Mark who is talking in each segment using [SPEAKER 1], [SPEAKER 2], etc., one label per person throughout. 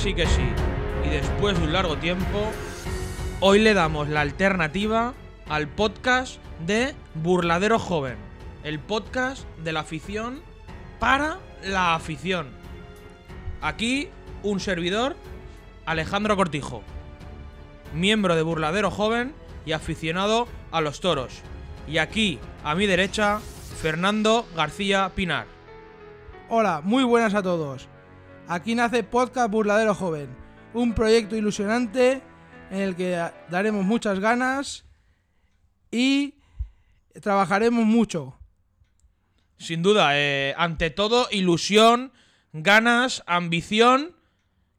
[SPEAKER 1] sí que sí, y después de un largo tiempo, hoy le damos la alternativa al podcast de Burladero Joven, el podcast de la afición para la afición. Aquí un servidor, Alejandro Cortijo, miembro de Burladero Joven y aficionado a los toros. Y aquí, a mi derecha, Fernando García Pinar.
[SPEAKER 2] Hola, muy buenas a todos. Aquí nace Podcast Burladero Joven, un proyecto ilusionante en el que daremos muchas ganas y trabajaremos mucho.
[SPEAKER 1] Sin duda, eh, ante todo, ilusión, ganas, ambición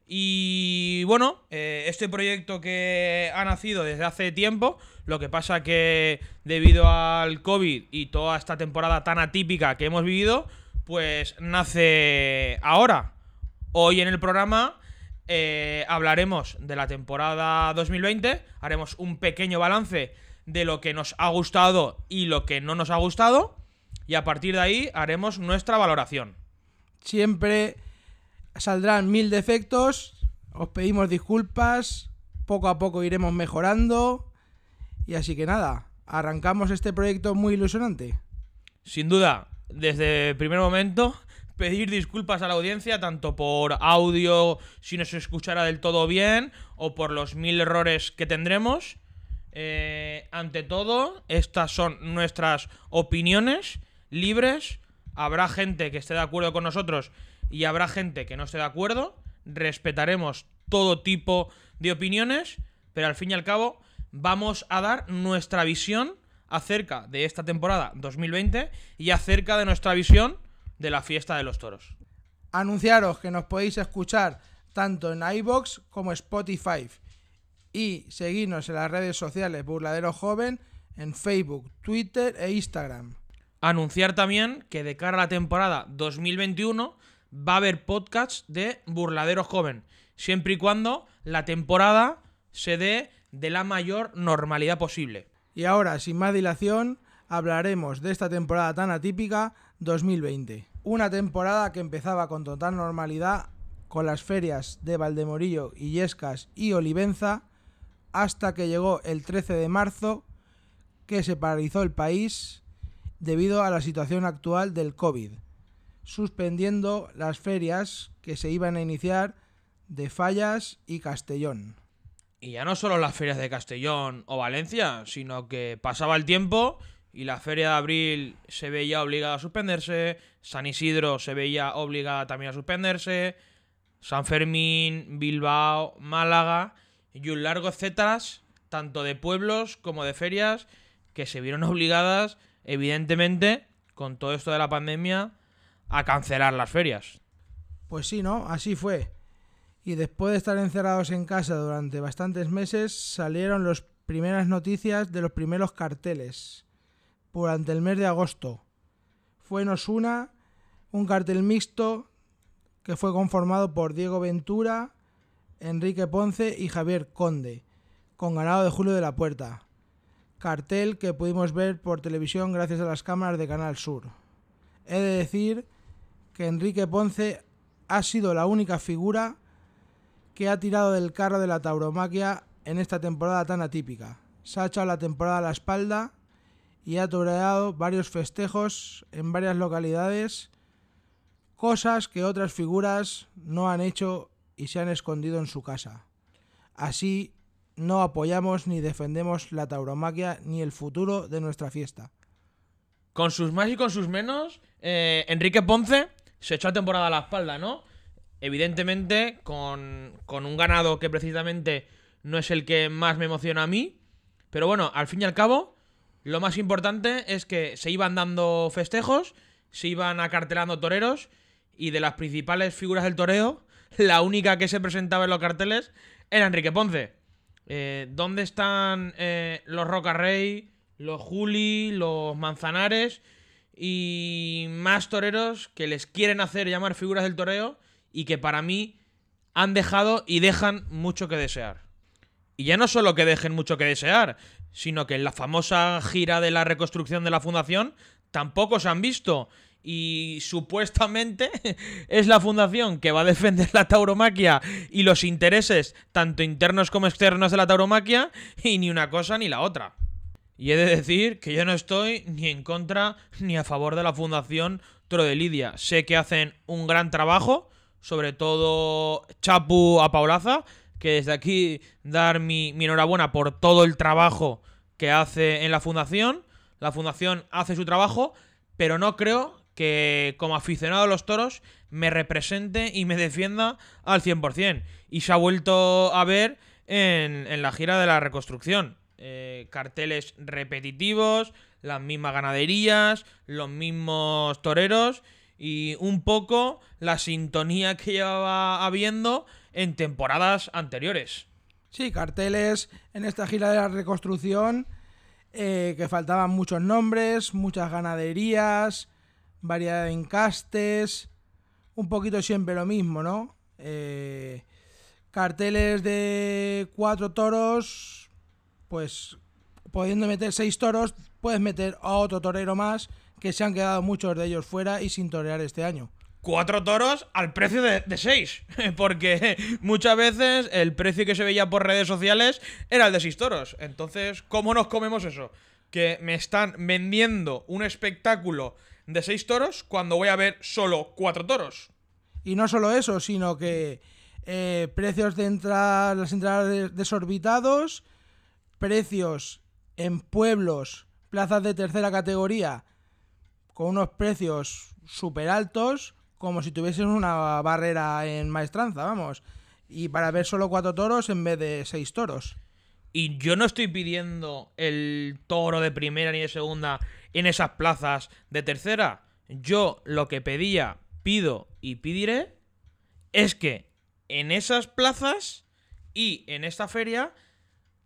[SPEAKER 1] y bueno, eh, este proyecto que ha nacido desde hace tiempo, lo que pasa que debido al COVID y toda esta temporada tan atípica que hemos vivido, pues nace ahora. Hoy en el programa eh, hablaremos de la temporada 2020, haremos un pequeño balance de lo que nos ha gustado y lo que no nos ha gustado, y a partir de ahí haremos nuestra valoración.
[SPEAKER 2] Siempre saldrán mil defectos, os pedimos disculpas, poco a poco iremos mejorando, y así que nada, arrancamos este proyecto muy ilusionante.
[SPEAKER 1] Sin duda, desde el primer momento pedir disculpas a la audiencia, tanto por audio, si no se escuchará del todo bien, o por los mil errores que tendremos. Eh, ante todo, estas son nuestras opiniones libres. Habrá gente que esté de acuerdo con nosotros y habrá gente que no esté de acuerdo. Respetaremos todo tipo de opiniones, pero al fin y al cabo vamos a dar nuestra visión acerca de esta temporada 2020 y acerca de nuestra visión de la fiesta de los toros.
[SPEAKER 2] Anunciaros que nos podéis escuchar tanto en iBox como Spotify y seguirnos en las redes sociales Burladero Joven en Facebook, Twitter e Instagram.
[SPEAKER 1] Anunciar también que de cara a la temporada 2021 va a haber podcasts de Burladero Joven, siempre y cuando la temporada se dé de la mayor normalidad posible.
[SPEAKER 2] Y ahora, sin más dilación, hablaremos de esta temporada tan atípica 2020. Una temporada que empezaba con total normalidad con las ferias de Valdemorillo, Illescas y Olivenza, hasta que llegó el 13 de marzo, que se paralizó el país debido a la situación actual del COVID, suspendiendo las ferias que se iban a iniciar de Fallas y Castellón.
[SPEAKER 1] Y ya no solo las ferias de Castellón o Valencia, sino que pasaba el tiempo y la feria de abril se veía obligada a suspenderse, San Isidro se veía obligada también a suspenderse, San Fermín, Bilbao, Málaga y un largo etcétera, tanto de pueblos como de ferias, que se vieron obligadas, evidentemente, con todo esto de la pandemia, a cancelar las ferias.
[SPEAKER 2] Pues sí, ¿no? Así fue. Y después de estar encerrados en casa durante bastantes meses, salieron las primeras noticias de los primeros carteles durante el mes de agosto. Fue en Osuna un cartel mixto que fue conformado por Diego Ventura, Enrique Ponce y Javier Conde, con ganado de Julio de la Puerta. Cartel que pudimos ver por televisión gracias a las cámaras de Canal Sur. He de decir que Enrique Ponce ha sido la única figura que ha tirado del carro de la tauromaquia en esta temporada tan atípica. Se ha echado la temporada a la espalda y ha toreado varios festejos en varias localidades, cosas que otras figuras no han hecho y se han escondido en su casa. Así no apoyamos ni defendemos la tauromaquia ni el futuro de nuestra fiesta.
[SPEAKER 1] Con sus más y con sus menos, eh, Enrique Ponce se echó la temporada a la espalda, ¿no? Evidentemente, con, con un ganado que precisamente no es el que más me emociona a mí. Pero bueno, al fin y al cabo, lo más importante es que se iban dando festejos, se iban acartelando toreros y de las principales figuras del toreo, la única que se presentaba en los carteles era Enrique Ponce. Eh, ¿Dónde están eh, los Roca Rey, los Juli, los Manzanares y más toreros que les quieren hacer llamar figuras del toreo y que para mí han dejado y dejan mucho que desear? Y ya no solo que dejen mucho que desear, sino que en la famosa gira de la reconstrucción de la fundación tampoco se han visto. y supuestamente es la fundación que va a defender la tauromaquia y los intereses tanto internos como externos de la tauromaquia y ni una cosa ni la otra. Y he de decir que yo no estoy ni en contra ni a favor de la fundación Toro de Lidia. Sé que hacen un gran trabajo, sobre todo Chapu a Paulaza, que desde aquí dar mi, mi enhorabuena por todo el trabajo que hace en la fundación. La fundación hace su trabajo, pero no creo que como aficionado a los toros me represente y me defienda al 100%. Y se ha vuelto a ver en, en la gira de la reconstrucción. Eh, carteles repetitivos, las mismas ganaderías, los mismos toreros y un poco la sintonía que llevaba habiendo en temporadas anteriores.
[SPEAKER 2] Sí, carteles en esta gira de la reconstrucción eh, que faltaban muchos nombres, muchas ganaderías, variedad de encastes, un poquito siempre lo mismo, ¿no? Eh, carteles de cuatro toros, pues pudiendo meter seis toros, puedes meter a otro torero más, que se han quedado muchos de ellos fuera y sin torear este año.
[SPEAKER 1] Cuatro toros al precio de, de seis. Porque muchas veces el precio que se veía por redes sociales era el de seis toros. Entonces, ¿cómo nos comemos eso? Que me están vendiendo un espectáculo de seis toros cuando voy a ver solo cuatro toros.
[SPEAKER 2] Y no solo eso, sino que eh, precios de entrada, las entradas desorbitados, precios en pueblos, plazas de tercera categoría, con unos precios súper altos, como si tuviesen una barrera en maestranza, vamos. Y para ver solo cuatro toros en vez de seis toros.
[SPEAKER 1] Y yo no estoy pidiendo el toro de primera ni de segunda en esas plazas de tercera. Yo lo que pedía, pido y pediré es que en esas plazas y en esta feria,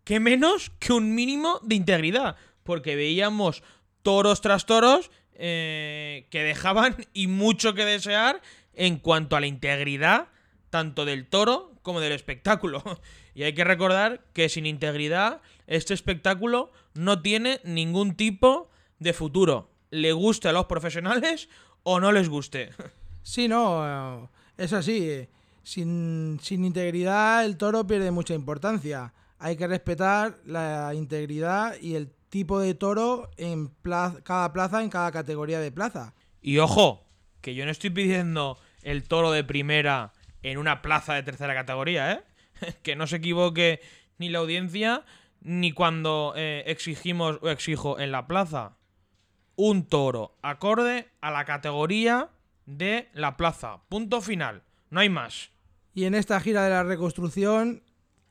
[SPEAKER 1] que menos que un mínimo de integridad. Porque veíamos toros tras toros eh, que dejaban y mucho que desear en cuanto a la integridad tanto del toro como del espectáculo. Y hay que recordar que sin integridad este espectáculo no tiene ningún tipo de futuro. Le guste a los profesionales o no les guste.
[SPEAKER 2] Sí, no, es así. Sin, sin integridad el toro pierde mucha importancia. Hay que respetar la integridad y el tipo de toro en plaza, cada plaza, en cada categoría de plaza.
[SPEAKER 1] Y ojo, que yo no estoy pidiendo el toro de primera en una plaza de tercera categoría, ¿eh? que no se equivoque ni la audiencia ni cuando eh, exigimos o exijo en la plaza un toro acorde a la categoría de la plaza. Punto final. No hay más.
[SPEAKER 2] Y en esta gira de la reconstrucción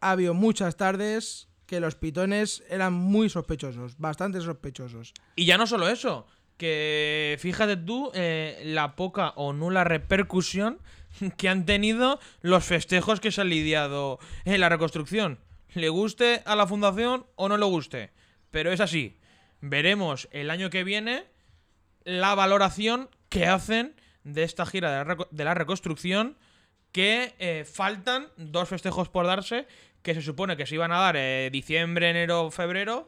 [SPEAKER 2] ha habido muchas tardes que los pitones eran muy sospechosos, bastante sospechosos.
[SPEAKER 1] Y ya no solo eso, que fíjate tú eh, la poca o nula repercusión que han tenido los festejos que se han lidiado en la reconstrucción. Le guste a la fundación o no le guste. Pero es así. Veremos el año que viene la valoración que hacen de esta gira de la, reconstrucción. Que eh, faltan dos festejos por darse. Que se supone que se iban a dar eh, diciembre, enero, febrero.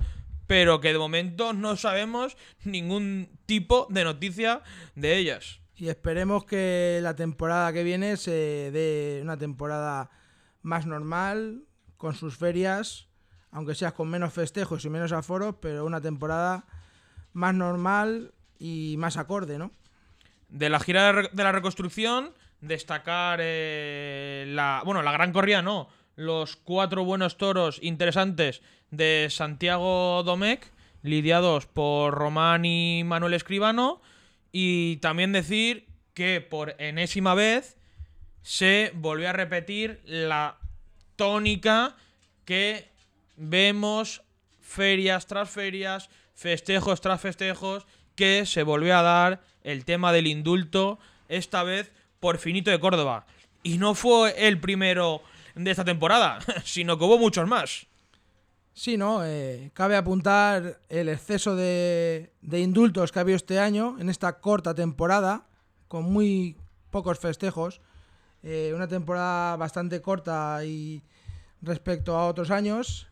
[SPEAKER 1] Pero que de momento no sabemos ningún tipo de noticia de ellas.
[SPEAKER 2] Y esperemos que la temporada que viene se dé una temporada más normal, con sus ferias, aunque seas con menos festejos y menos aforos, pero una temporada más normal y más acorde, ¿no?
[SPEAKER 1] De la gira de la reconstrucción, destacar eh, la. Bueno, la gran corrida no. Los cuatro buenos toros interesantes de Santiago Domecq, lidiados por Román y Manuel Escribano. Y también decir que por enésima vez se volvió a repetir la tónica que vemos ferias tras ferias, festejos tras festejos, que se volvió a dar el tema del indulto, esta vez por Finito de Córdoba. Y no fue el primero de esta temporada, sino que hubo muchos más.
[SPEAKER 2] Sí, ¿no? Eh, cabe apuntar el exceso de, de, indultos que ha habido este año, en esta corta temporada, con muy pocos festejos. Eh, una temporada bastante corta y respecto a otros años.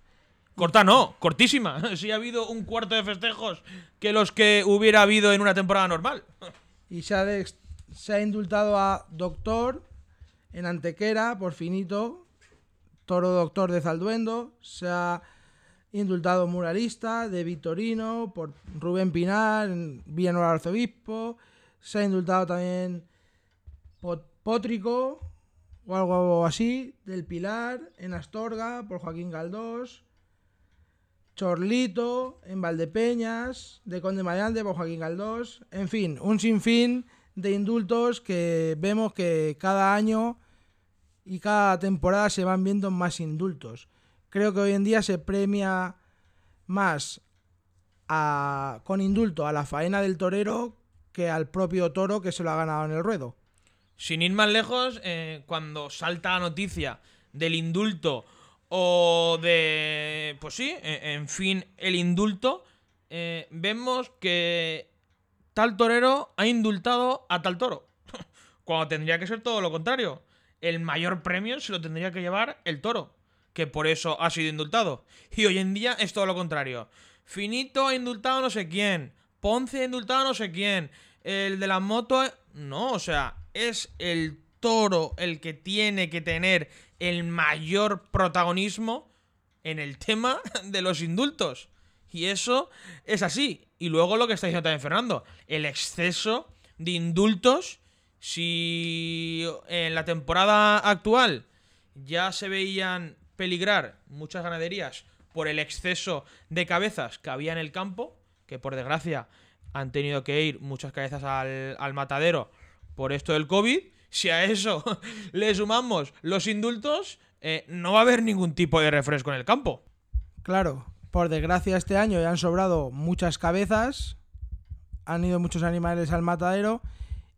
[SPEAKER 1] Corta no, cortísima. Sí ha habido un cuarto de festejos que los que hubiera habido en una temporada normal.
[SPEAKER 2] Y se ha, de- se ha indultado a Doctor en Antequera por finito, Toro Doctor de Zalduendo. Se ha indultado Muralista de Victorino por Rubén Pinar Villanueva Arzobispo. Se ha indultado también Pot- Pótrico o algo así del Pilar en Astorga por Joaquín Galdós. Chorlito en Valdepeñas, de Conde Mayande por Joaquín Galdós. En fin, un sinfín de indultos que vemos que cada año y cada temporada se van viendo más indultos. Creo que hoy en día se premia más a- con indulto a la faena del torero que al propio toro que se lo ha ganado en el ruedo.
[SPEAKER 1] Sin ir más lejos, eh, cuando salta la noticia del indulto o de. Pues sí, eh, en fin, el indulto, eh, vemos que tal torero ha indultado a tal toro. Cuando tendría que ser todo lo contrario. El mayor premio se lo tendría que llevar el toro, que por eso ha sido indultado. Y hoy en día es todo lo contrario. Finito ha indultado no sé quién. Ponce ha indultado no sé quién. El de la moto. No, o sea, es el toro el que tiene que tener el mayor protagonismo en el tema de los indultos. Y eso es así. Y luego lo que está diciendo también Fernando, el exceso de indultos, si en la temporada actual ya se veían peligrar muchas ganaderías por el exceso de cabezas que había en el campo, que por desgracia han tenido que ir muchas cabezas al, matadero por esto del COVID, si a eso le sumamos los indultos, eh, no va a haber ningún tipo de refresco en el campo.
[SPEAKER 2] Claro, por desgracia este año ya han sobrado muchas cabezas, han ido muchos animales al matadero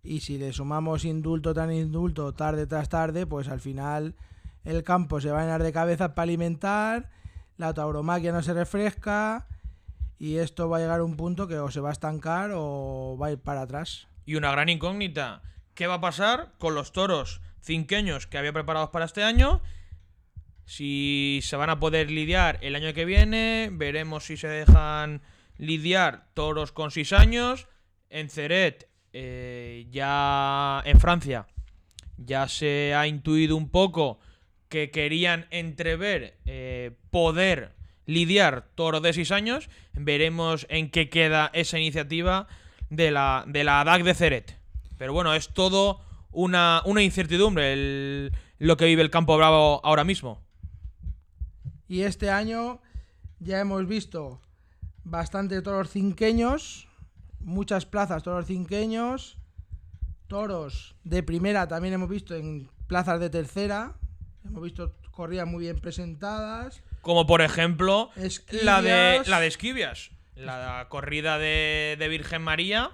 [SPEAKER 2] y si le sumamos indulto tras indulto tarde tras tarde, pues al final el campo se va a llenar de cabezas para alimentar, la tauromaquia no se refresca y esto va a llegar a un punto que o se va a estancar o va a ir para atrás.
[SPEAKER 1] Y una gran incógnita, ¿qué va a pasar con los toros cinqueños que había preparados para este año? Si se van a poder lidiar el año que viene, veremos si se dejan lidiar toros con 6 años. En Ceret, eh, ya en Francia, ya se ha intuido un poco que querían entrever eh, poder lidiar toros de 6 años. Veremos en qué queda esa iniciativa de la, de la ADAC de Ceret. Pero bueno, es todo una, una incertidumbre lo que vive el campo bravo ahora mismo.
[SPEAKER 2] Y este año ya hemos visto bastante toros cinqueños, muchas plazas toros cinqueños, toros de primera también hemos visto en plazas de tercera, hemos visto corridas muy bien presentadas.
[SPEAKER 1] Como por ejemplo la de,
[SPEAKER 2] Esquivias.
[SPEAKER 1] la de Esquivias. La corrida de, de Virgen María.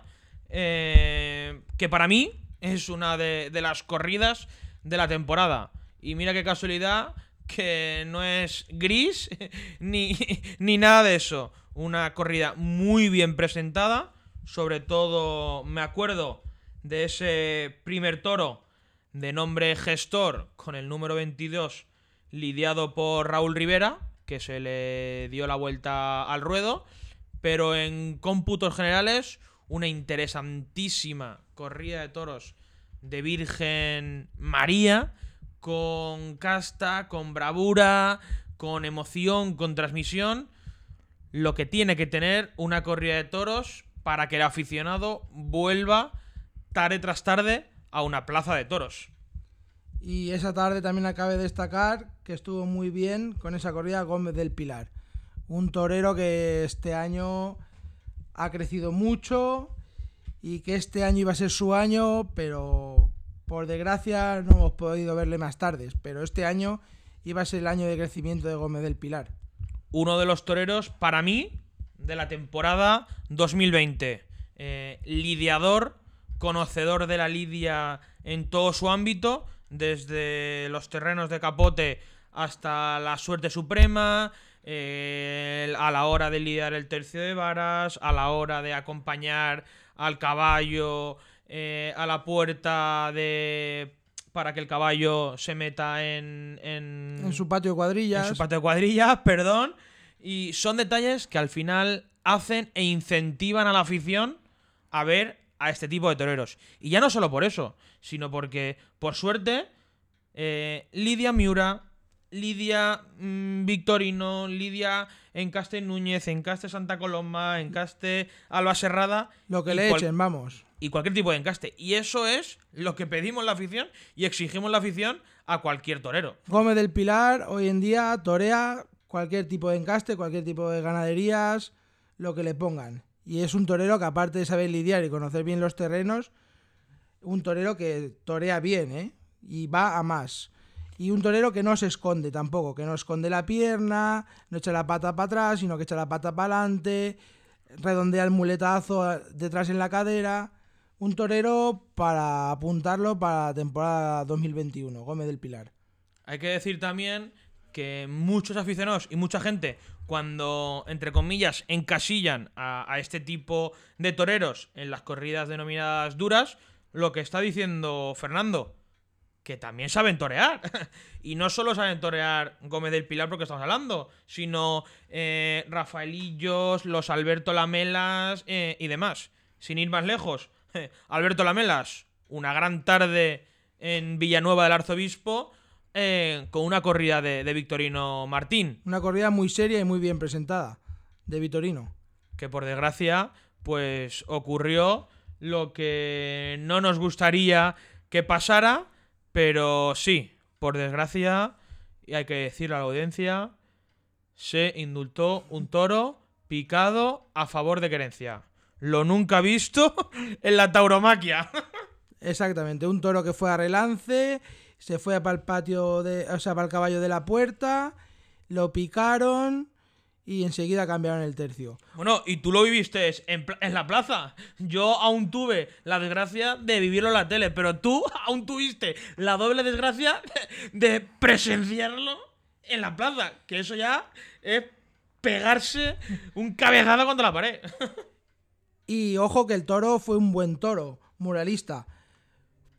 [SPEAKER 1] eh, que para mí es una de, de las corridas de la temporada. Y mira qué casualidad que no es gris ni, ni nada de eso. Una corrida muy bien presentada. Sobre todo me acuerdo de ese primer toro de nombre Gestor con el número 22 lidiado por Raúl Rivera, que se le dio la vuelta al ruedo, pero en cómputos generales una interesantísima corrida de toros de Virgen María, con casta, con bravura, con emoción, con transmisión, lo que tiene que tener una corrida de toros para que el aficionado vuelva tarde tras tarde a una plaza de toros.
[SPEAKER 2] Y esa tarde también acabe de destacar que estuvo muy bien con esa corrida Gómez del Pilar. Un torero que este año ha crecido mucho y que este año iba a ser su año, pero por desgracia no hemos podido verle más tardes. Pero este año iba a ser el año de crecimiento de Gómez del Pilar.
[SPEAKER 1] uno de los toreros, para mí, de la temporada 2020. Eh, lidiador, conocedor de la lidia en todo su ámbito, desde los terrenos de capote hasta la suerte suprema, eh, a la hora de lidiar el tercio de varas, a la hora de acompañar al caballo eh, a la puerta de para que el caballo se meta en, en,
[SPEAKER 2] En su patio de cuadrillas.
[SPEAKER 1] en su patio de cuadrillas, perdón. Y son detalles que al final hacen e incentivan a la afición a ver a este tipo de toreros. Y ya no solo por eso, sino porque, por suerte, eh, Lidia Miura, Lidia mm, Victorino, Lidia Encaste Núñez, Encaste Santa Coloma, Encaste Alba Serrada.
[SPEAKER 2] Lo que le echen, vamos.
[SPEAKER 1] Y cualquier tipo de encaste. Y eso es lo que pedimos la afición y exigimos la afición a cualquier torero.
[SPEAKER 2] Gómez del Pilar hoy en día torea cualquier tipo de encaste, cualquier tipo de ganaderías, lo que le pongan. Y es un torero que aparte de saber lidiar y conocer bien los terrenos, un torero que torea bien, ¿eh? Y va a más. Y un torero que no se esconde tampoco, que no esconde la pierna, no echa la pata para atrás, sino que echa la pata para adelante, redondea el muletazo detrás en la cadera. Un torero para apuntarlo para la temporada 2021, Gómez del Pilar.
[SPEAKER 1] Hay que decir también que muchos aficionados y mucha gente, cuando, entre comillas, encasillan a, este tipo de toreros en las corridas denominadas duras, lo que está diciendo Fernando, que también saben torear. y no solo saben torear Gómez del Pilar porque estamos hablando, sino eh, Rafaelillos, los Alberto Lamelas eh, y demás. Sin ir más lejos, Alberto Lamelas, una gran tarde en Villanueva del Arzobispo, eh, con una corrida de, de Victorino Martín,
[SPEAKER 2] Una corrida muy seria y muy bien presentada de Vitorino.
[SPEAKER 1] que por desgracia, pues ocurrió lo que no nos gustaría que pasara, pero sí, por desgracia, y hay que decirlo a la audiencia, se indultó un toro picado a favor de querencia. Lo nunca visto en la tauromaquia.
[SPEAKER 2] Exactamente, un toro que fue a relance, se fue para el patio, de, o sea, para el caballo de la puerta, lo picaron y enseguida cambiaron el tercio.
[SPEAKER 1] Bueno, y tú lo viviste en, en la plaza. Yo aún tuve la desgracia de vivirlo en la tele, pero tú aún tuviste la doble desgracia de presenciarlo en la plaza. Que eso ya es pegarse un cabezazo contra la pared.
[SPEAKER 2] Y ojo que el toro fue un buen toro, muralista,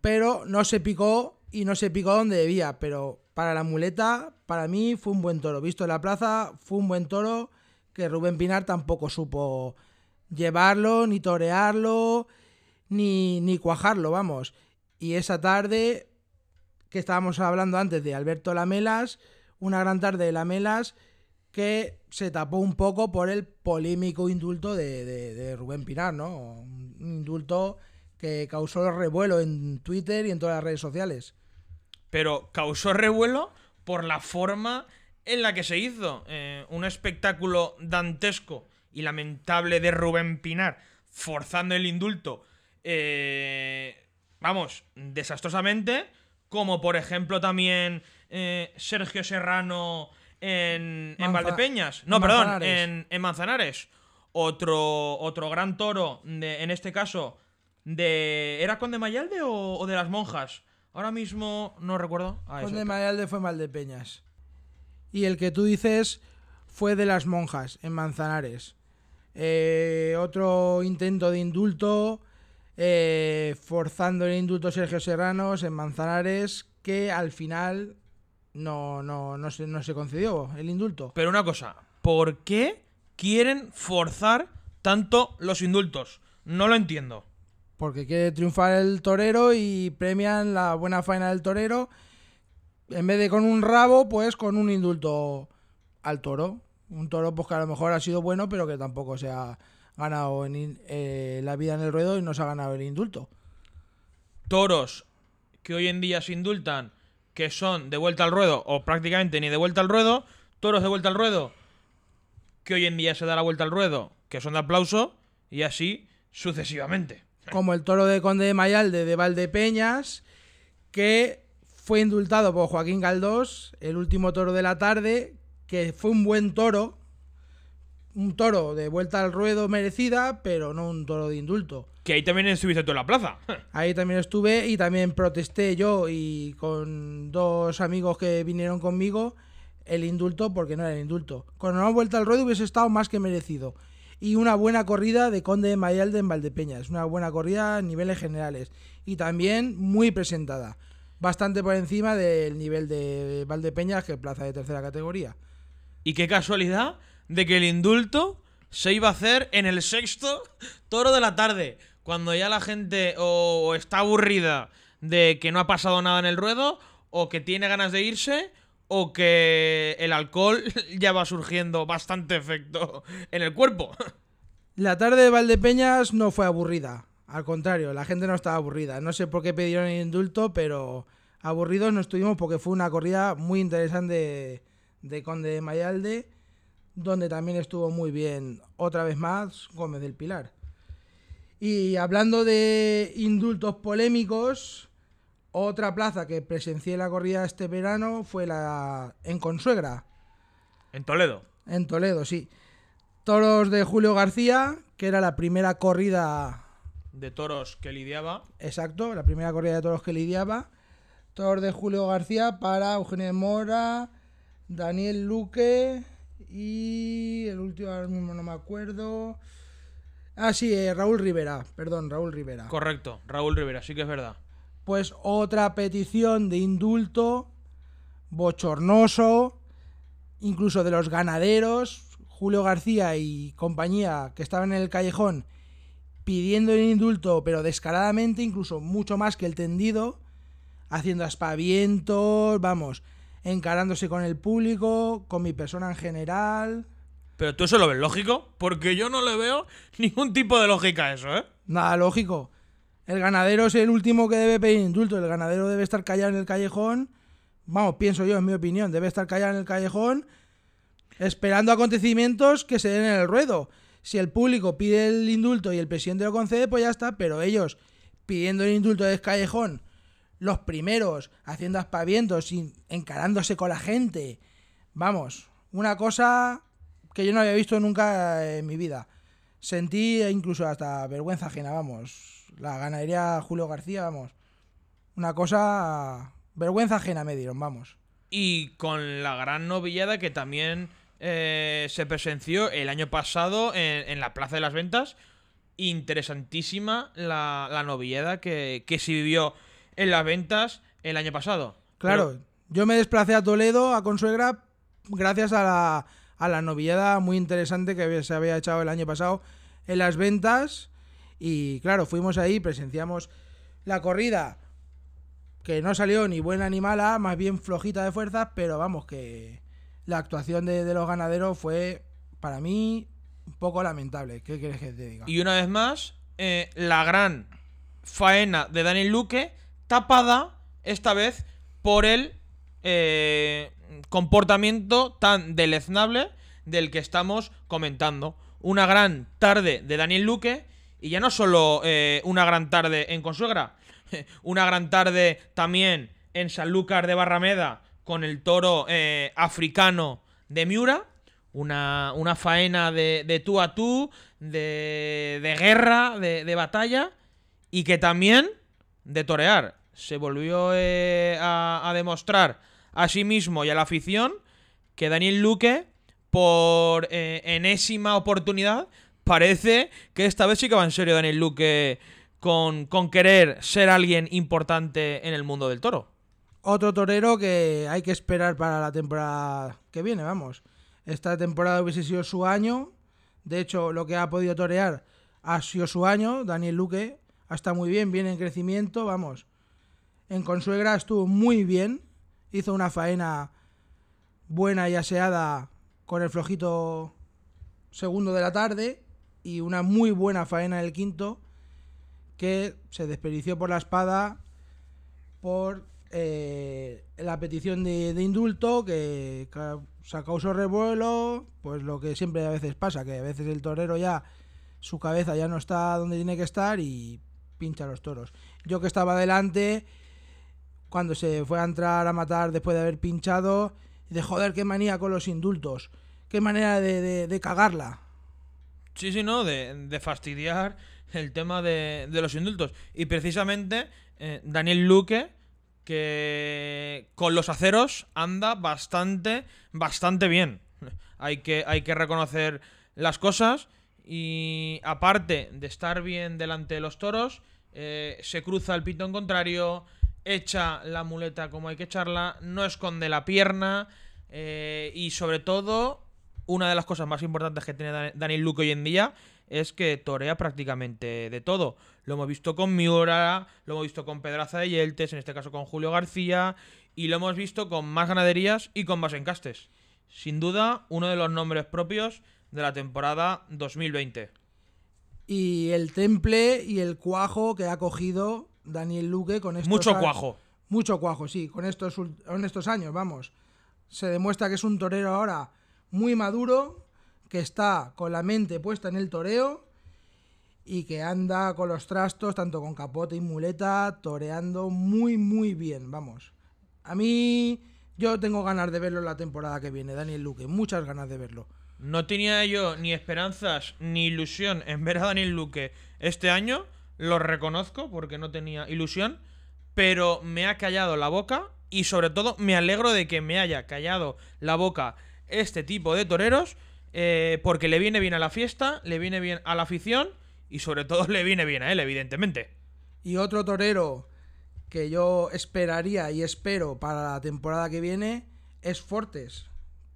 [SPEAKER 2] pero no se picó y no se picó donde debía, pero para la muleta, para mí fue un buen toro. Visto en la plaza, fue un buen toro que Rubén Pinar tampoco supo llevarlo, ni torearlo, ni, ni cuajarlo, vamos. Y esa tarde, que estábamos hablando antes de Alberto Lamelas, una gran tarde de Lamelas que se tapó un poco por el polémico indulto de, Rubén Pinar, ¿no? Un indulto que causó revuelo en Twitter y en todas las redes sociales.
[SPEAKER 1] Pero causó revuelo por la forma en la que se hizo. Eh, un espectáculo dantesco y lamentable de Rubén Pinar forzando el indulto. eh, vamos, desastrosamente. Como por ejemplo también eh, Sergio Serrano en, en Valdepeñas. No,
[SPEAKER 2] en
[SPEAKER 1] perdón,
[SPEAKER 2] Manzanares.
[SPEAKER 1] en, en Manzanares. Otro, otro gran toro, de, en este caso, de. ¿Era Conde Mayalde o, o de las monjas? Ahora mismo no recuerdo. Ah,
[SPEAKER 2] Conde
[SPEAKER 1] eso.
[SPEAKER 2] Mayalde fue Maldepeñas. Y el que tú dices fue de las monjas, en Manzanares. Eh, otro intento de indulto, eh, forzando el indulto Sergio Serranos en Manzanares, que al final no, no, no, se, no se concedió el indulto.
[SPEAKER 1] Pero una cosa, ¿por qué quieren forzar tanto los indultos? No lo entiendo.
[SPEAKER 2] Porque quiere triunfar el torero y premian la buena faena del torero. En vez de con un rabo, pues con un indulto al toro. Un toro pues que a lo mejor ha sido bueno, pero que tampoco se ha ganado en eh, la vida en el ruedo y no se ha ganado el indulto.
[SPEAKER 1] Toros que hoy en día se indultan, que son de vuelta al ruedo, o prácticamente ni de vuelta al ruedo. Toros de vuelta al ruedo, que hoy en día se da la vuelta al ruedo, que son de aplauso, y así sucesivamente.
[SPEAKER 2] Como el toro de Conde de Mayalde de Valdepeñas, que fue indultado por Joaquín Galdós, el último toro de la tarde, que fue un buen toro, un toro de vuelta al ruedo merecida, pero no un toro de indulto.
[SPEAKER 1] Que ahí también estuviste tú en la plaza.
[SPEAKER 2] Ahí también estuve y también protesté yo y con dos amigos que vinieron conmigo el indulto porque no era el indulto. Con una vuelta al ruedo hubiese estado más que merecido. Y una buena corrida de Conde de Mayalde en Valdepeñas. Una buena corrida a niveles generales. Y también muy presentada. Bastante por encima del nivel de Valdepeñas que plaza de tercera categoría.
[SPEAKER 1] Y qué casualidad de que el indulto se iba a hacer en el sexto toro de la tarde. Cuando ya la gente o está aburrida de que no ha pasado nada en el ruedo, o que tiene ganas de irse, o que el alcohol ya va surgiendo bastante efecto en el cuerpo.
[SPEAKER 2] La tarde de Valdepeñas no fue aburrida. Al contrario, la gente no estaba aburrida. No sé por qué pidieron el indulto, pero aburridos no estuvimos porque fue una corrida muy interesante de Conde de Mayalde, donde también estuvo muy bien, otra vez más, Gómez del Pilar. Y hablando de indultos polémicos, otra plaza que presencié la corrida este verano fue la en Consuegra,
[SPEAKER 1] En Toledo.
[SPEAKER 2] en Toledo, sí. Toros de Julio García, que era la primera corrida
[SPEAKER 1] De toros que lidiaba.
[SPEAKER 2] Exacto, la primera corrida de toros que lidiaba. Toros de Julio García para Eugenio de Mora, Daniel Luque y el último ahora mismo no me acuerdo. Ah, sí, eh, Raúl Rivera, perdón, Raúl Rivera.
[SPEAKER 1] Correcto, Raúl Rivera, sí que es verdad.
[SPEAKER 2] Pues otra petición de indulto bochornoso, incluso de los ganaderos, Julio García y compañía que estaban en el callejón pidiendo el indulto, pero descaradamente, incluso mucho más que el tendido, haciendo aspavientos, vamos, encarándose con el público, con mi persona en general.
[SPEAKER 1] Pero tú eso lo ves lógico, porque yo no le veo ningún tipo de lógica a eso, ¿eh?
[SPEAKER 2] Nada lógico. El ganadero es el último que debe pedir indulto. El ganadero debe estar callado en el callejón. Vamos, pienso yo, en mi opinión. Debe estar callado en el callejón esperando acontecimientos que se den en el ruedo. Si el público pide el indulto y el presidente lo concede, pues ya está. Pero ellos pidiendo el indulto del callejón, los primeros haciendo aspavientos, y encarándose con la gente. Vamos, una cosa que yo no había visto nunca en mi vida. Sentí incluso hasta vergüenza ajena, vamos. La ganadería Julio García, vamos. Una cosa... Vergüenza ajena me dieron, vamos.
[SPEAKER 1] Y con la gran novillada que también eh, se presenció el año pasado en, en la Plaza de las Ventas. Interesantísima la, la novillada que, que se vivió en las ventas el año pasado.
[SPEAKER 2] Claro,
[SPEAKER 1] Pero-
[SPEAKER 2] yo me desplacé a Toledo, a Consuegra, gracias a la, a la novillada muy interesante que se había echado el año pasado en las ventas. Y claro, fuimos ahí, presenciamos la corrida, que no salió ni buena ni mala, más bien flojita de fuerzas, pero vamos, que la actuación de, los ganaderos fue, para mí, un poco lamentable. ¿Qué quieres que te diga?
[SPEAKER 1] Y una vez más, eh, la gran faena de Daniel Luque, tapada esta vez por el eh, comportamiento tan deleznable del que estamos comentando. Una gran tarde de Daniel Luque, y ya no solo eh, una gran tarde en Consuegra, una gran tarde también en Sanlúcar de Barrameda con el toro eh, africano de Miura. Una, una faena de, tú a tú, de, de guerra, de, batalla, y que también de torear. Se volvió eh, a, demostrar a sí mismo y a la afición que Daniel Luque, por enésima oportunidad, parece que esta vez sí que va en serio Daniel Luque con, con querer ser alguien importante en el mundo del toro.
[SPEAKER 2] Otro torero que hay que esperar para la temporada que viene, vamos. Esta temporada hubiese sido su año. De hecho, lo que ha podido torear ha sido su año. Daniel Luque está muy bien, viene en crecimiento, vamos. En Consuegra estuvo muy bien. Hizo una faena buena y aseada con el flojito segundo de la tarde. Y una muy buena faena en el quinto. Que se desperdició por la espada por eh, la petición de, indulto que se causó revuelo, pues lo que siempre a veces pasa, que a veces el torero ya, su cabeza ya no está donde tiene que estar y pincha los toros. Yo que estaba delante, cuando se fue a entrar a matar después de haber pinchado, de joder, qué manía con los indultos, qué manera de- de cagarla.
[SPEAKER 1] Sí, sí, no, de, fastidiar el tema de, de los indultos. Y precisamente eh, Daniel Luque, que con los aceros anda bastante, bastante bien. Hay que, hay que reconocer las cosas. Y aparte de estar bien delante de los toros, eh, se cruza el pitón contrario, echa la muleta como hay que echarla, no esconde la pierna. eh, y sobre todo, una de las cosas más importantes que tiene Dan- Daniel Luque hoy en día es que torea prácticamente de todo. Lo hemos visto con Miura, lo hemos visto con Pedraza de Yeltes, en este caso con Julio García, y lo hemos visto con más ganaderías y con más encastes. Sin duda, uno de los nombres propios de la temporada 2020.
[SPEAKER 2] Y el temple y el cuajo que ha cogido Daniel Luque con estos
[SPEAKER 1] Mucho cuajo.
[SPEAKER 2] Mucho cuajo, sí, con estos, con estos años, vamos. Se demuestra que es un torero ahora muy maduro, que está con la mente puesta en el toreo y que anda con los trastos, tanto con capote y muleta, toreando muy, muy bien, vamos. A mí, yo tengo ganas de verlo la temporada que viene, Daniel Luque, muchas ganas de verlo.
[SPEAKER 1] No tenía yo ni esperanzas ni ilusión en ver a Daniel Luque este año. Lo reconozco porque no tenía ilusión. Pero me ha callado la boca. Y sobre todo me alegro de que me haya callado la boca este tipo de toreros. eh, porque le viene bien a la fiesta, le viene bien a la afición. Y sobre todo le viene bien a él, evidentemente.
[SPEAKER 2] Y otro torero que yo esperaría y espero para la temporada que viene es Fortes,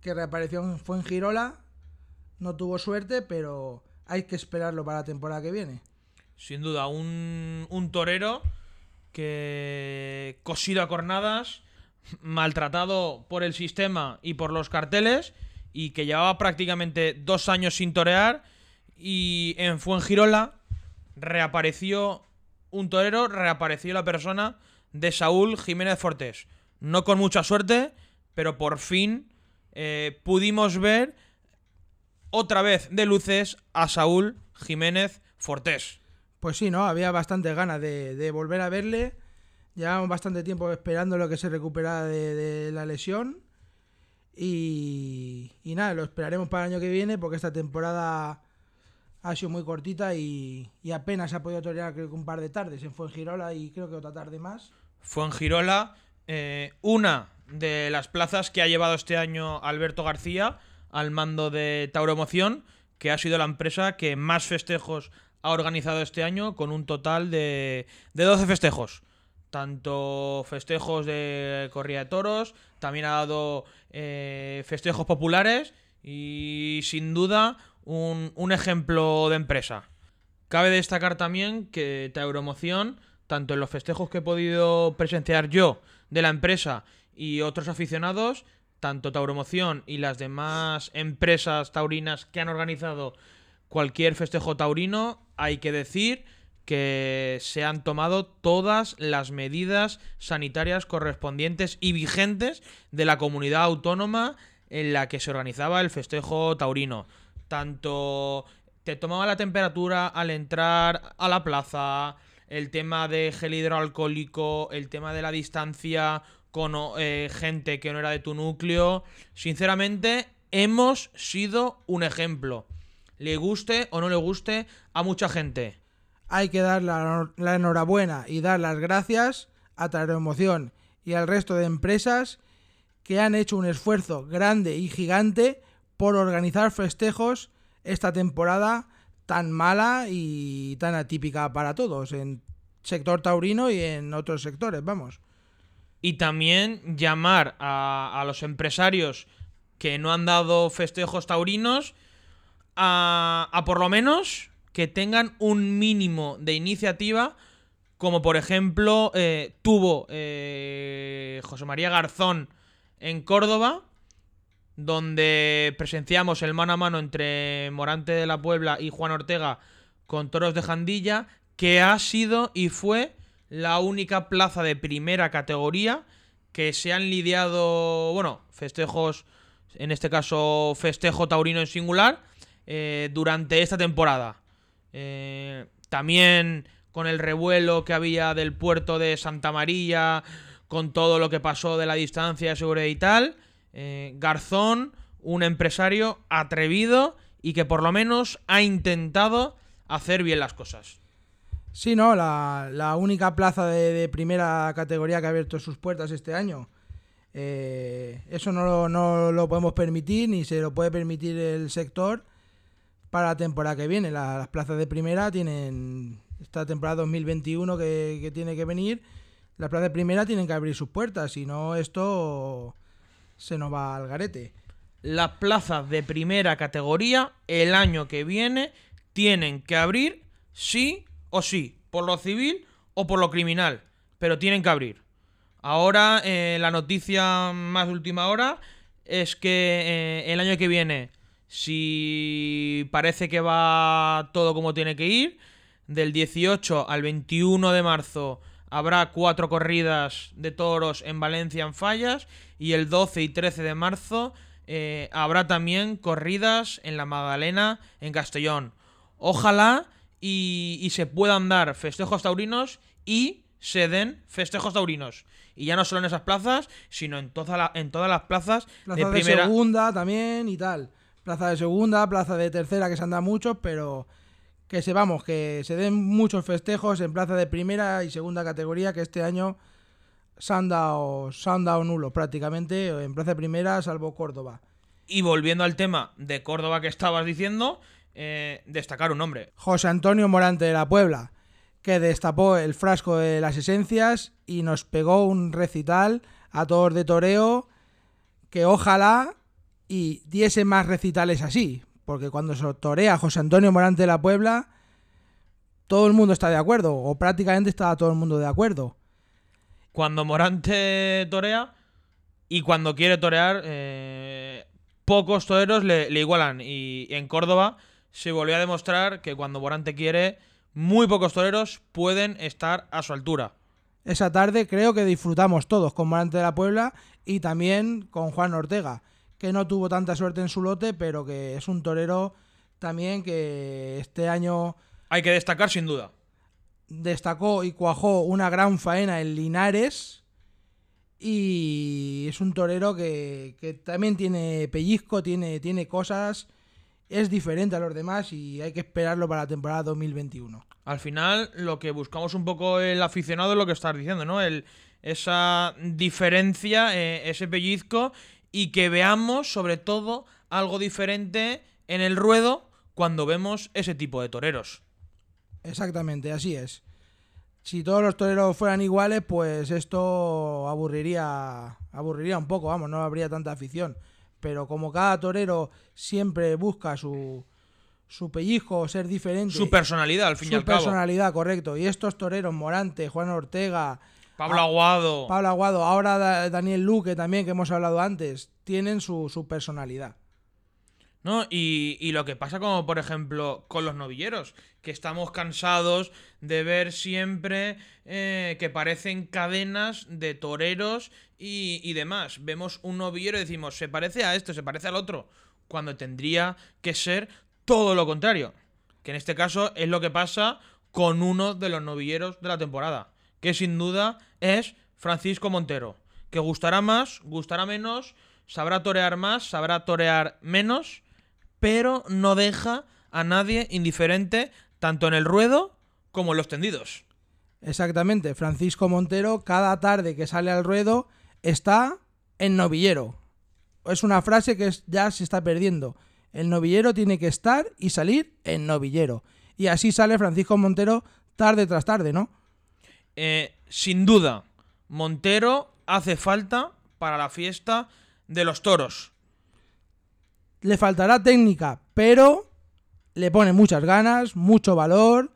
[SPEAKER 2] que reapareció en Fuengirola. No tuvo suerte, pero hay que esperarlo para la temporada que viene.
[SPEAKER 1] Sin duda, un, un torero que cosido a cornadas, maltratado por el sistema y por los carteles, y que llevaba prácticamente dos años sin torear, y en Fuengirola reapareció un torero, reapareció la persona de Saúl Jiménez Fortés. No con mucha suerte, pero por fin eh, pudimos ver otra vez de luces a Saúl Jiménez Fortés.
[SPEAKER 2] Pues sí, ¿no? Había bastantes ganas de volver a verle. Llevamos bastante tiempo esperando lo que se recuperara de, la lesión. Y, nada, lo esperaremos para el año que viene porque esta temporada ha sido muy cortita y, y apenas ha podido torear creo un par de tardes en Fuengirola y creo que otra tarde más.
[SPEAKER 1] Fuengirola, eh, una de las plazas que ha llevado este año Alberto García al mando de Tauro Emoción, que ha sido la empresa que más festejos ha organizado este año, con un total de, de 12 festejos. Tanto festejos de corrida de toros, también ha dado eh, festejos populares y sin duda un, un ejemplo de empresa. Cabe destacar también que Tauromoción, tanto en los festejos que he podido presenciar yo de la empresa y otros aficionados, tanto Tauromoción y las demás empresas taurinas que han organizado cualquier festejo taurino, hay que decir que se han tomado todas las medidas sanitarias correspondientes y vigentes de la comunidad autónoma en la que se organizaba el festejo taurino. Tanto te tomaba la temperatura al entrar a la plaza, el tema de gel hidroalcohólico, el tema de la distancia con eh, gente que no era de tu núcleo. Sinceramente, hemos sido un ejemplo. Le guste o no le guste a mucha gente.
[SPEAKER 2] Hay que dar la, enhorabuena y dar las gracias a Taroemoción y al resto de empresas que han hecho un esfuerzo grande y gigante por organizar festejos esta temporada tan mala y tan atípica para todos, en sector taurino y en otros sectores, vamos.
[SPEAKER 1] Y también llamar a, a los empresarios que no han dado festejos taurinos a, a por lo menos que tengan un mínimo de iniciativa, como por ejemplo eh, tuvo eh, José María Garzón en Córdoba, donde presenciamos el mano a mano entre Morante de la Puebla y Juan Ortega con toros de Jandilla, que ha sido y fue la única plaza de primera categoría que se han lidiado, bueno, festejos, en este caso festejo taurino en singular, eh, durante esta temporada. Eh, también con el revuelo que había del puerto de Santa María, con todo lo que pasó de la distancia de seguridad y tal. Eh, Garzón, un empresario atrevido y que por lo menos ha intentado hacer bien las cosas.
[SPEAKER 2] Sí, no, la, la única plaza de, primera categoría que ha abierto sus puertas este año. Eh, eso no lo, no lo, podemos permitir, ni se lo puede permitir el sector para la temporada que viene. La, las plazas de primera tienen esta temporada 2021 que, tiene que venir. Las plazas de primera tienen que abrir sus puertas, si no esto se nos va al garete.
[SPEAKER 1] Las plazas de primera categoría el año que viene tienen que abrir sí o sí, por lo civil o por lo criminal, pero tienen que abrir. Ahora eh, la noticia más última hora es que eh, el año que viene, si parece que va todo como tiene que ir, del 18 al 21 de marzo habrá cuatro corridas de toros en Valencia en Fallas y el 12 y 13 de marzo eh, habrá también corridas en la Magdalena en Castellón. Ojalá y, y se puedan dar festejos taurinos y se den festejos taurinos. Y ya no solo en esas plazas, sino en, toda en todas las plazas
[SPEAKER 2] Plaza de,
[SPEAKER 1] primera.
[SPEAKER 2] segunda también y tal. Plaza de segunda, plaza de tercera que se han dado muchos, pero que sepamos que se den muchos festejos en plaza de primera y segunda categoría que este año se han dado, se han dado nulos prácticamente en plaza de primera salvo Córdoba.
[SPEAKER 1] Y volviendo al tema de Córdoba que estabas diciendo, eh, destacar un nombre.
[SPEAKER 2] José Antonio Morante de la Puebla, que destapó el frasco de las esencias y nos pegó un recital a todos de toreo que ojalá y diese más recitales así, porque cuando se torea José Antonio Morante de la Puebla, todo el mundo está de acuerdo, o prácticamente está todo el mundo de acuerdo.
[SPEAKER 1] Cuando Morante torea y cuando quiere torear, eh, pocos toreros le, le igualan. Y en Córdoba se volvió a demostrar que cuando Morante quiere, muy pocos toreros pueden estar a su altura.
[SPEAKER 2] Esa tarde creo que disfrutamos todos con Morante de la Puebla y también con Juan Ortega, que no tuvo tanta suerte en su lote, pero que es un torero también que este año
[SPEAKER 1] Hay que destacar sin duda.
[SPEAKER 2] destacó y cuajó una gran faena en Linares. Y es un torero que, que también tiene pellizco, tiene, tiene cosas. Es diferente a los demás y hay que esperarlo para la temporada 2021.
[SPEAKER 1] Al final, lo que buscamos un poco el aficionado es lo que estás diciendo, ¿no? El, esa diferencia, eh, ese pellizco y que veamos, sobre todo, algo diferente en el ruedo cuando vemos ese tipo de toreros.
[SPEAKER 2] Exactamente, así es. Si todos los toreros fueran iguales, pues esto aburriría, aburriría un poco, vamos, no habría tanta afición. Pero como cada torero siempre busca su, su pellizco, ser diferente.
[SPEAKER 1] Su personalidad, al fin y
[SPEAKER 2] su
[SPEAKER 1] al cabo.
[SPEAKER 2] personalidad, correcto. Y estos toreros, Morante, Juan Ortega,
[SPEAKER 1] Pablo Aguado.
[SPEAKER 2] Pablo Aguado, ahora Da- Daniel Luque también, que hemos hablado antes, tienen su, su personalidad.
[SPEAKER 1] ¿no? Y, y lo que pasa como, por ejemplo, con los novilleros, que estamos cansados de ver siempre eh, que parecen cadenas de toreros y, y demás. Vemos un novillero y decimos, se parece a esto, se parece al otro, cuando tendría que ser todo lo contrario. Que en este caso es lo que pasa con uno de los novilleros de la temporada, que sin duda es Francisco Montero, que gustará más, gustará menos, sabrá torear más, sabrá torear menos, pero no deja a nadie indiferente tanto en el ruedo como en los tendidos.
[SPEAKER 2] Exactamente, Francisco Montero cada tarde que sale al ruedo está en novillero. Es una frase que ya se está perdiendo. El novillero tiene que estar y salir en novillero. Y así sale Francisco Montero tarde tras tarde, ¿no?
[SPEAKER 1] Eh, sin duda, Montero hace falta para la fiesta de los toros.
[SPEAKER 2] Le faltará técnica, pero le pone muchas ganas, mucho valor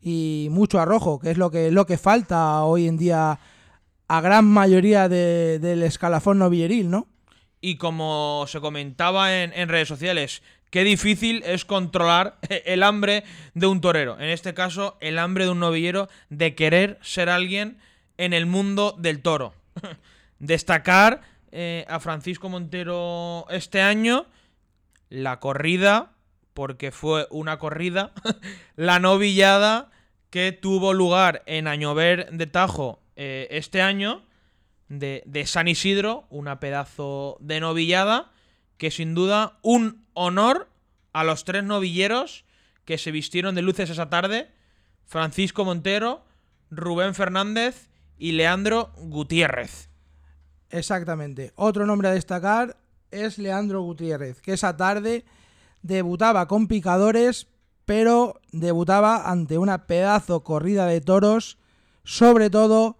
[SPEAKER 2] y mucho arrojo, que es lo que, lo que falta hoy en día a gran mayoría de- del escalafón novilleril, ¿no?
[SPEAKER 1] Y como se comentaba en, en redes sociales, qué difícil es controlar el hambre de un torero. En este caso, el hambre de un novillero de querer ser alguien en el mundo del toro. Destacar eh, a Francisco Montero este año, la corrida, porque fue una corrida, la novillada que tuvo lugar en Añover de Tajo eh, este año de, de San Isidro, una pedazo de novillada, que sin duda un honor a los tres novilleros que se vistieron de luces esa tarde, Francisco Montero, Rubén Fernández y Leandro Gutiérrez.
[SPEAKER 2] Exactamente. Otro nombre a destacar es Leandro Gutiérrez, que esa tarde debutaba con picadores, pero debutaba ante una pedazo corrida de toros, sobre todo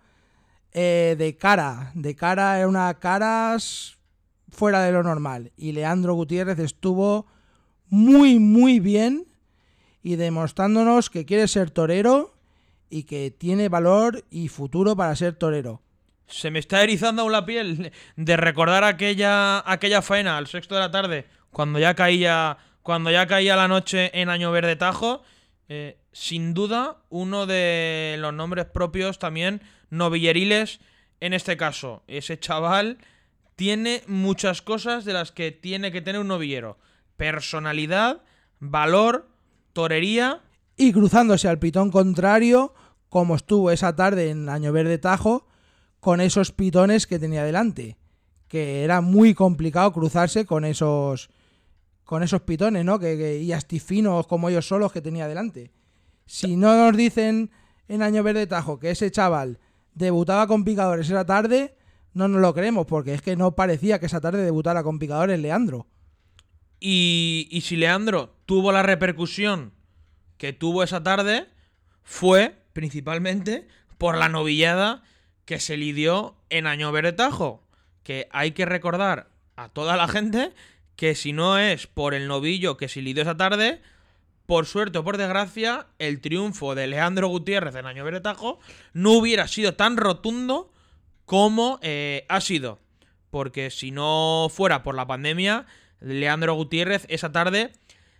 [SPEAKER 2] eh, de cara. De cara era una caras fuera de lo normal. Y Leandro Gutiérrez estuvo muy, muy bien. y demostrándonos que quiere ser torero y que tiene valor y futuro para ser torero.
[SPEAKER 1] Se me está erizando aún la piel de recordar aquella, aquella faena al sexto de la tarde, cuando ya caía, cuando ya caía la noche en Año Verde Tajo. Eh, sin duda, uno de los nombres propios también novilleriles en este caso. Ese chaval tiene muchas cosas de las que tiene que tener un novillero. Personalidad, valor, torería.
[SPEAKER 2] Y cruzándose al pitón contrario, como estuvo esa tarde en Año Verde Tajo, con esos pitones que tenía delante. Que era muy complicado cruzarse con esos. Con esos pitones, ¿no? Que, y astifinos como ellos solos que tenía delante. Si no nos dicen en Año Verde Tajo que ese chaval debutaba con picadores esa tarde, no nos lo creemos, porque es que no parecía que esa tarde debutara con picadores Leandro.
[SPEAKER 1] Y, y si Leandro tuvo la repercusión que tuvo esa tarde, fue principalmente por la novillada que se lidió en Año Verde Tajo. Que hay que recordar a toda la gente que si no es por el novillo que se lidió esa tarde, por suerte o por desgracia, el triunfo de Leandro Gutiérrez en Año Verde Tajo no hubiera sido tan rotundo como eh, ha sido. Porque si no fuera por la pandemia, Leandro Gutiérrez esa tarde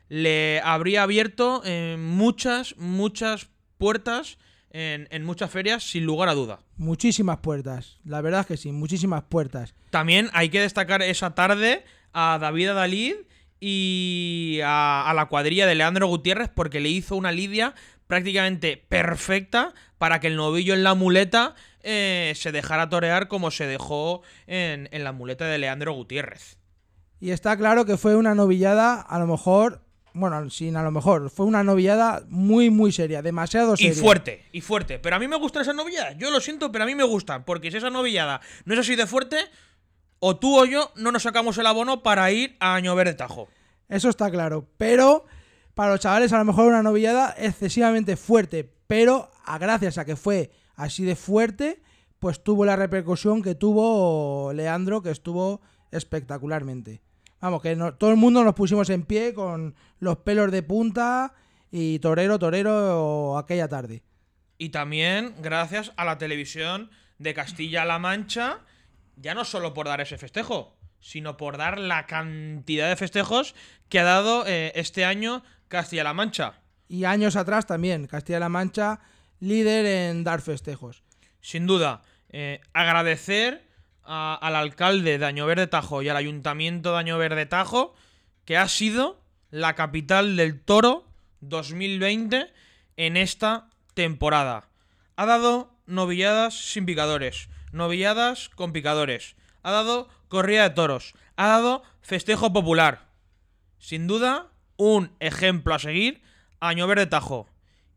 [SPEAKER 1] le habría abierto eh, muchas, muchas puertas en, en, muchas ferias, sin lugar a duda.
[SPEAKER 2] Muchísimas puertas, la verdad es que sí, muchísimas puertas.
[SPEAKER 1] También hay que destacar esa tarde a David Adalid y a, a, la cuadrilla de Leandro Gutiérrez porque le hizo una lidia prácticamente perfecta para que el novillo en la muleta eh, se dejara torear como se dejó en, en la muleta de Leandro Gutiérrez.
[SPEAKER 2] Y está claro que fue una novillada, a lo mejor bueno, sin a lo mejor, fue una novillada muy, muy seria, demasiado seria.
[SPEAKER 1] Y fuerte, y fuerte. Pero a mí me gustan esas novilladas. Yo lo siento, pero a mí me gustan. Porque si esa novillada no es así de fuerte, o tú o yo no nos sacamos el abono para ir a Año Verde Tajo.
[SPEAKER 2] Eso está claro. Pero para los chavales, a lo mejor una novillada excesivamente fuerte. Pero a gracias a que fue así de fuerte, pues tuvo la repercusión que tuvo Leandro, que estuvo espectacularmente. Vamos, que no, todo el mundo nos pusimos en pie con los pelos de punta y torero, torero aquella tarde.
[SPEAKER 1] Y también gracias a la televisión de Castilla-La Mancha, ya no solo por dar ese festejo, sino por dar la cantidad de festejos que ha dado eh, este año Castilla-La Mancha.
[SPEAKER 2] Y años atrás también, Castilla-La Mancha líder en dar festejos.
[SPEAKER 1] Sin duda, eh, agradecer al alcalde de Año Verde Tajo y al ayuntamiento de Año Verde Tajo, que ha sido la capital del toro 2020 en esta temporada. Ha dado novilladas sin picadores, novilladas con picadores, ha dado corrida de toros, ha dado festejo popular. Sin duda, un ejemplo a seguir, Año Verde Tajo.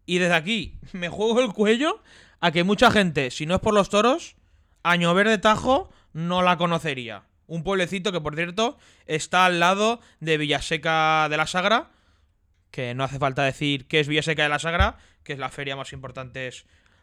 [SPEAKER 1] Y desde aquí me juego el cuello a que mucha gente, si no es por los toros, Año Verde Tajo no la conocería. Un pueblecito que, por cierto, está al lado de Villaseca de la Sagra, que no hace falta decir que es Villaseca de la Sagra, que es la feria más importante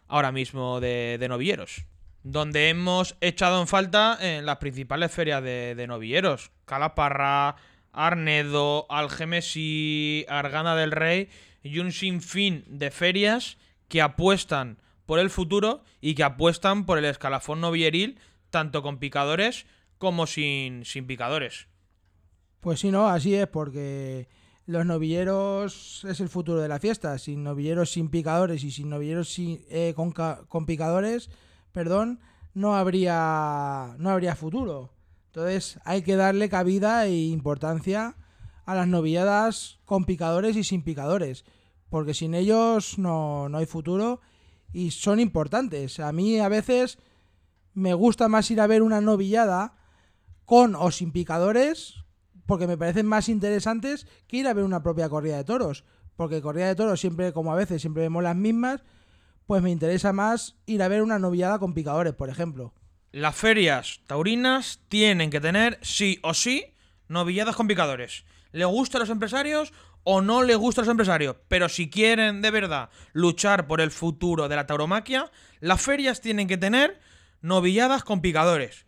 [SPEAKER 1] ahora mismo de, novilleros. Donde hemos echado en falta en las principales ferias de, de novilleros. Calaparra, Arnedo, Algemesí, Argana del Rey y un sinfín de ferias que apuestan por el futuro y que apuestan por el escalafón novilleril tanto con picadores como sin, sin picadores.
[SPEAKER 2] Pues sí, no, así es, porque los novilleros es el futuro de la fiesta. Sin novilleros sin picadores y sin novilleros sin, eh, con, con, picadores, perdón, no habría, no habría futuro. Entonces hay que darle cabida e importancia a las novilladas con picadores y sin picadores, porque sin ellos no, no hay futuro y son importantes. A mí a veces me gusta más ir a ver una novillada con o sin picadores, porque me parecen más interesantes que ir a ver una propia corrida de toros. Porque corrida de toros siempre, como a veces, siempre vemos las mismas, pues me interesa más ir a ver una novillada con picadores, por ejemplo.
[SPEAKER 1] Las ferias taurinas tienen que tener, sí o sí, novilladas con picadores. ¿Le gusta a los empresarios o no le gusta a los empresarios? Pero si quieren de verdad luchar por el futuro de la tauromaquia, las ferias tienen que tener novilladas con picadores.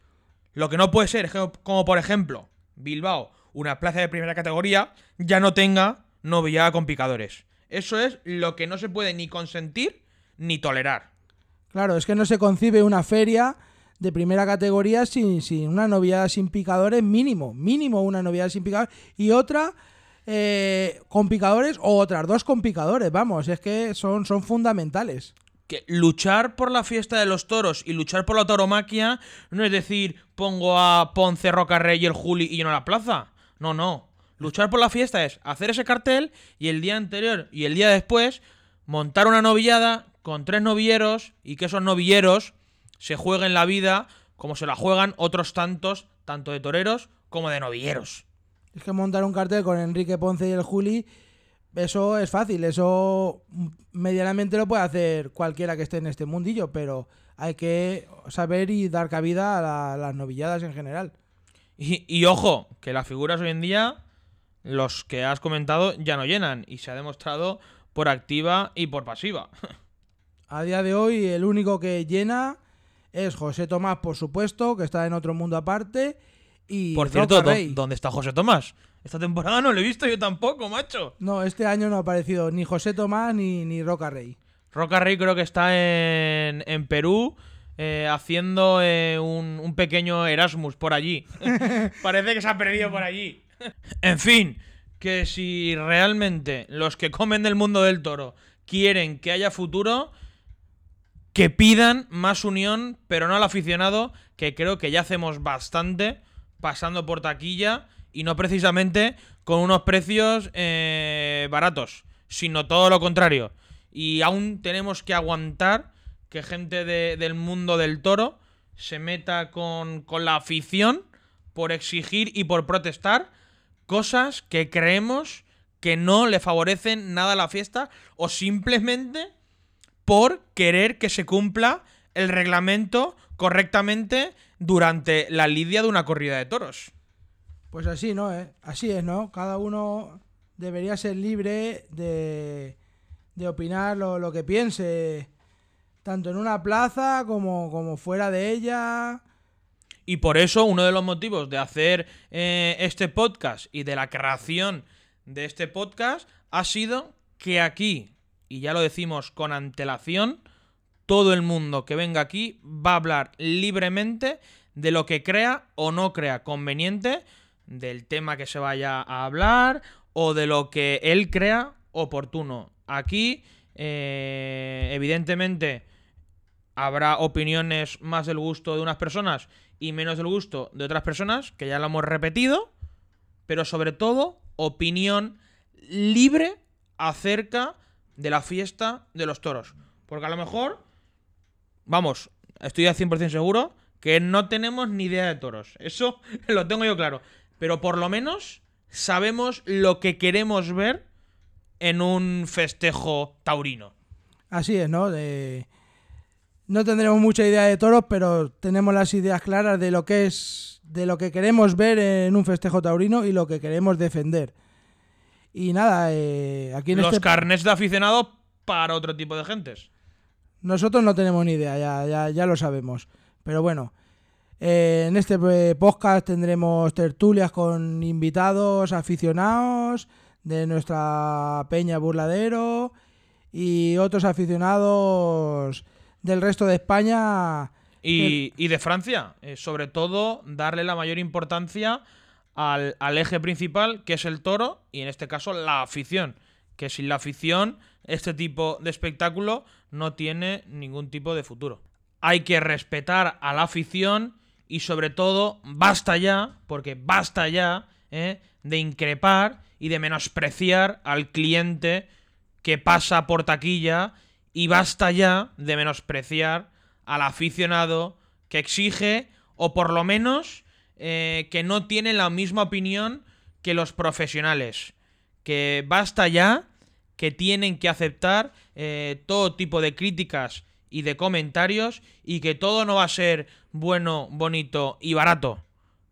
[SPEAKER 1] Lo que no puede ser es que, como por ejemplo, Bilbao, una plaza de primera categoría, ya no tenga novillada con picadores. Eso es lo que no se puede ni consentir ni tolerar.
[SPEAKER 2] Claro, es que no se concibe una feria de primera categoría sin, sin una noviada sin picadores mínimo, mínimo una noviada sin picadores y otra eh, con picadores o otras dos con picadores, vamos, es que son, son fundamentales.
[SPEAKER 1] Que luchar por la fiesta de los toros y luchar por la tauromaquia no es decir, pongo a Ponce, Rocarrey y el Juli y lleno la plaza. No, no. Luchar por la fiesta es hacer ese cartel y el día anterior y el día después montar una novillada con tres novilleros y que esos novilleros se jueguen la vida como se la juegan otros tantos, tanto de toreros como de novilleros.
[SPEAKER 2] Es que montar un cartel con Enrique Ponce y el Juli, eso es fácil, eso medianamente lo puede hacer cualquiera que esté en este mundillo, pero hay que saber y dar cabida a, las novilladas en general.
[SPEAKER 1] Y, y, ojo, que las figuras hoy en día, los que has comentado, ya no llenan y se ha demostrado por activa y por pasiva.
[SPEAKER 2] A día de hoy el único que llena es José Tomás, por supuesto, que está en otro mundo aparte. Y
[SPEAKER 1] por cierto, ¿dónde está José Tomás? Esta temporada no lo he visto yo tampoco, macho.
[SPEAKER 2] No, este año no ha aparecido ni José Tomás ni, ni Roca Rey.
[SPEAKER 1] Roca Rey creo que está en, en Perú eh, haciendo eh, un, un, pequeño Erasmus por allí. Parece que se ha perdido por allí. en fin, que si realmente los que comen del mundo del toro quieren que haya futuro, que pidan más unión, pero no al aficionado, que creo que ya hacemos bastante pasando por taquilla y no precisamente con unos precios eh, baratos, sino todo lo contrario. Y aún tenemos que aguantar que gente del mundo del toro se meta con, con la afición por exigir y por protestar cosas que creemos que no le favorecen nada a la fiesta o simplemente por querer que se cumpla el reglamento correctamente durante la lidia de una corrida de toros.
[SPEAKER 2] Pues así, ¿no? ¿Eh? Así es, ¿no? Cada uno debería ser libre de, de opinar lo, lo, que piense, tanto en una plaza como, como fuera de ella.
[SPEAKER 1] Y por eso uno de los motivos de hacer eh, este podcast y de la creación de este podcast ha sido que aquí y ya lo decimos con antelación, todo el mundo que venga aquí va a hablar libremente de lo que crea o no crea conveniente, del tema que se vaya a hablar o de lo que él crea oportuno. Aquí, eh, evidentemente, habrá opiniones más del gusto de unas personas y menos del gusto de otras personas, que ya lo hemos repetido, pero sobre todo, opinión libre acerca de la fiesta de los toros. Porque a lo mejor, vamos, estoy al 100% seguro que no tenemos ni idea de toros. Eso lo tengo yo claro. Pero por lo menos sabemos lo que queremos ver en un festejo taurino.
[SPEAKER 2] Así es, ¿no? No tendremos mucha idea de toros, pero tenemos las ideas claras de lo que es, de lo que queremos ver en un festejo taurino y lo que queremos defender. Y nada, eh, aquí en
[SPEAKER 1] Los
[SPEAKER 2] este...
[SPEAKER 1] carnets de aficionados para otro tipo de gentes.
[SPEAKER 2] Nosotros no tenemos ni idea, ya, ya, ya lo sabemos. Pero bueno, eh, en este eh, podcast tendremos tertulias con invitados aficionados de nuestra Peña Burladero y otros aficionados del resto de España.
[SPEAKER 1] Y, y de Francia, eh, sobre todo darle la mayor importancia al, al, eje principal, que es el toro, y en este caso la afición. Que sin la afición, este tipo de espectáculo no tiene ningún tipo de futuro. Hay que respetar a la afición y sobre todo, basta ya, porque basta ya, ¿eh? de increpar y de menospreciar al cliente que pasa por taquilla y basta ya de menospreciar al aficionado que exige o por lo menos eh, que no tienen la misma opinión que los profesionales. Que basta ya, que tienen que aceptar eh, todo tipo de críticas y de comentarios y que todo no va a ser bueno, bonito y barato.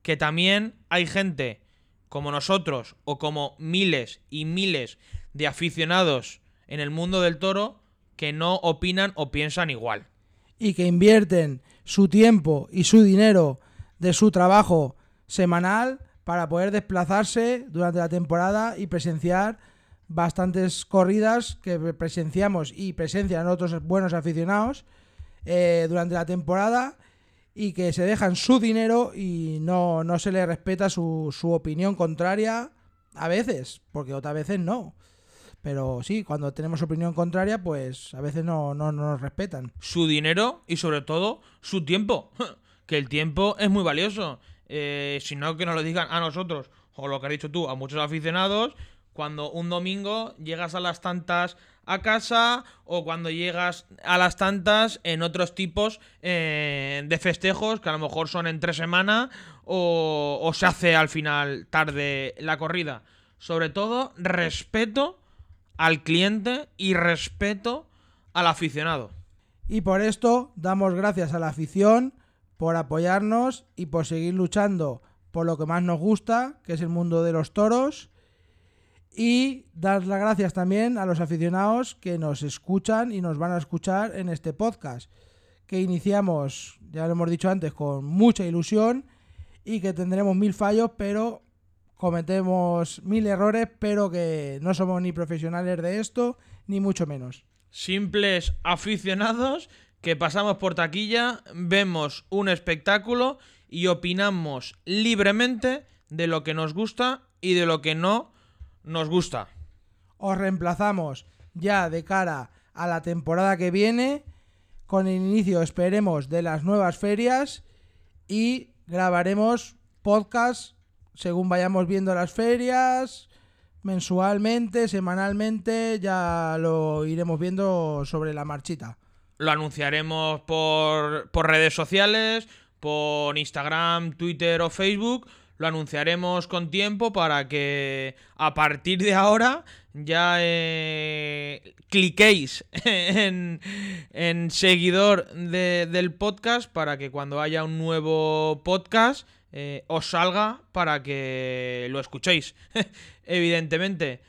[SPEAKER 1] Que también hay gente como nosotros o como miles y miles de aficionados en el mundo del toro que no opinan o piensan igual.
[SPEAKER 2] Y que invierten su tiempo y su dinero de su trabajo semanal para poder desplazarse durante la temporada y presenciar bastantes corridas que presenciamos y presencian otros buenos aficionados eh, durante la temporada y que se dejan su dinero y no, no se les respeta su, su opinión contraria a veces, porque otras veces no. Pero sí, cuando tenemos opinión contraria, pues a veces no, no, no nos respetan.
[SPEAKER 1] Su dinero y sobre todo su tiempo. Que el tiempo es muy valioso. Eh, si no, que nos lo digan a nosotros, o lo que has dicho tú, a muchos aficionados, cuando un domingo llegas a las tantas a casa o cuando llegas a las tantas en otros tipos eh, de festejos que a lo mejor son entre semana o, o se hace al final tarde la corrida. Sobre todo, respeto al cliente y respeto al aficionado.
[SPEAKER 2] Y por esto damos gracias a la afición por apoyarnos y por seguir luchando por lo que más nos gusta, que es el mundo de los toros. Y dar las gracias también a los aficionados que nos escuchan y nos van a escuchar en este podcast, que iniciamos, ya lo hemos dicho antes, con mucha ilusión y que tendremos mil fallos, pero cometemos mil errores, pero que no somos ni profesionales de esto, ni mucho menos.
[SPEAKER 1] Simples aficionados que pasamos por taquilla, vemos un espectáculo y opinamos libremente de lo que nos gusta y de lo que no nos gusta.
[SPEAKER 2] Os reemplazamos ya de cara a la temporada que viene, con el inicio, esperemos, de las nuevas ferias y grabaremos podcast según vayamos viendo las ferias, mensualmente, semanalmente, ya lo iremos viendo sobre la marchita.
[SPEAKER 1] Lo anunciaremos por, por redes sociales, por Instagram, Twitter o Facebook. Lo anunciaremos con tiempo para que a partir de ahora ya eh, cliquéis en, seguidor de- del podcast para que cuando haya un nuevo podcast eh, os salga para que lo escuchéis, evidentemente.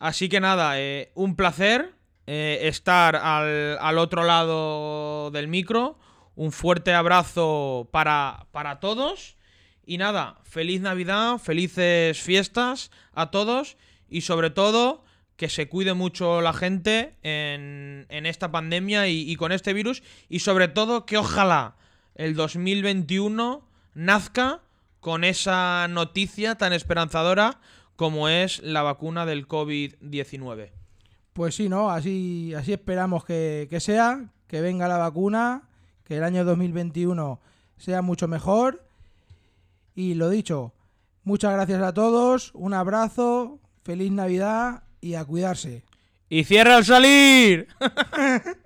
[SPEAKER 1] Así que nada, eh, un placer eh, estar al, al otro lado del micro. Un fuerte abrazo para, para todos. Y nada, feliz Navidad, felices fiestas a todos. Y sobre todo, que se cuide mucho la gente en, en esta pandemia y, y con este virus. Y sobre todo, que ojalá el 2021 nazca con esa noticia tan esperanzadora como es la vacuna del COVID-19.
[SPEAKER 2] Pues sí, ¿no? Así, así esperamos que, que sea, que venga la vacuna, que el año 2021 sea mucho mejor. Y lo dicho, muchas gracias a todos, un abrazo, feliz Navidad y a cuidarse.
[SPEAKER 1] ¡Y cierra al salir!